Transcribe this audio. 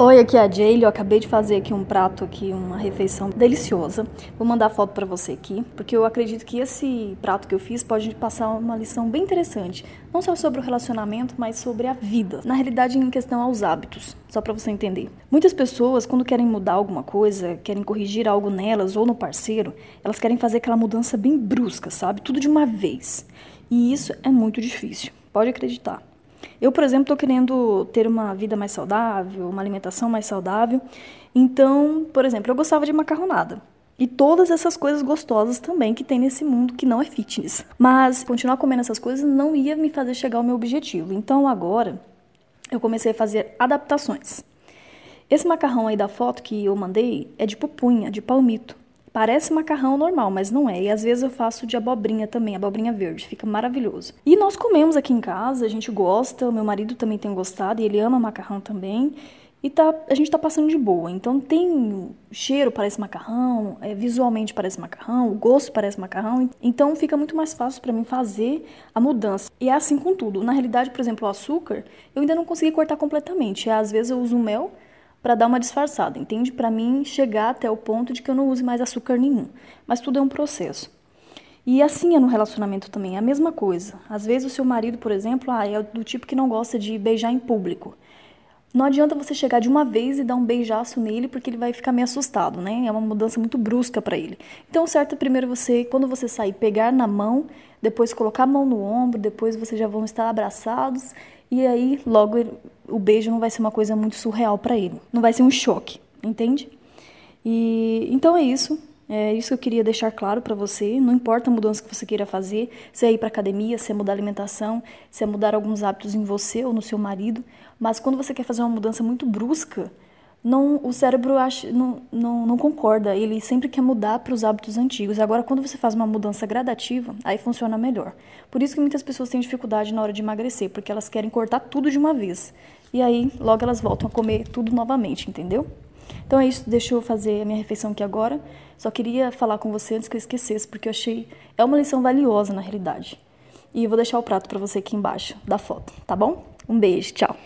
Oi, aqui é a Jaylee. Eu acabei de fazer aqui um prato aqui, uma refeição deliciosa. Vou mandar foto para você aqui, porque eu acredito que esse prato que eu fiz pode passar uma lição bem interessante, não só sobre o relacionamento, mas sobre a vida. Na realidade, em questão aos hábitos, só para você entender. Muitas pessoas, quando querem mudar alguma coisa, querem corrigir algo nelas ou no parceiro, elas querem fazer aquela mudança bem brusca, sabe? Tudo de uma vez. E isso é muito difícil. Pode acreditar. Eu, por exemplo, estou querendo ter uma vida mais saudável, uma alimentação mais saudável. Então, por exemplo, eu gostava de macarronada. E todas essas coisas gostosas também que tem nesse mundo que não é fitness. Mas continuar comendo essas coisas não ia me fazer chegar ao meu objetivo. Então agora eu comecei a fazer adaptações. Esse macarrão aí da foto que eu mandei é de pupunha, de palmito. Parece macarrão normal, mas não é. E às vezes eu faço de abobrinha também, abobrinha verde, fica maravilhoso. E nós comemos aqui em casa, a gente gosta, meu marido também tem gostado e ele ama macarrão também. E tá, a gente tá passando de boa. Então tem cheiro parece macarrão, é, visualmente parece macarrão, o gosto parece macarrão. Então fica muito mais fácil para mim fazer a mudança. E é assim com tudo. Na realidade, por exemplo, o açúcar, eu ainda não consegui cortar completamente. Às vezes eu uso mel para dar uma disfarçada, entende? Para mim chegar até o ponto de que eu não use mais açúcar nenhum. Mas tudo é um processo. E assim é no relacionamento também, é a mesma coisa. Às vezes o seu marido, por exemplo, ah, é do tipo que não gosta de beijar em público. Não adianta você chegar de uma vez e dar um beijaço nele, porque ele vai ficar meio assustado, né? É uma mudança muito brusca para ele. Então, o certo é primeiro você, quando você sair, pegar na mão, depois colocar a mão no ombro, depois vocês já vão estar abraçados e aí logo o beijo não vai ser uma coisa muito surreal para ele. Não vai ser um choque, entende? E então é isso. É isso que eu queria deixar claro para você. Não importa a mudança que você queira fazer, se é ir para academia, se é mudar a alimentação, se é mudar alguns hábitos em você ou no seu marido, mas quando você quer fazer uma mudança muito brusca, não, o cérebro acha, não, não, não concorda, ele sempre quer mudar para os hábitos antigos. Agora, quando você faz uma mudança gradativa, aí funciona melhor. Por isso que muitas pessoas têm dificuldade na hora de emagrecer, porque elas querem cortar tudo de uma vez. E aí, logo elas voltam a comer tudo novamente, entendeu? Então é isso, deixa eu fazer a minha refeição aqui agora. Só queria falar com você antes que eu esquecesse, porque eu achei. É uma lição valiosa na realidade. E eu vou deixar o prato para você aqui embaixo da foto, tá bom? Um beijo, tchau.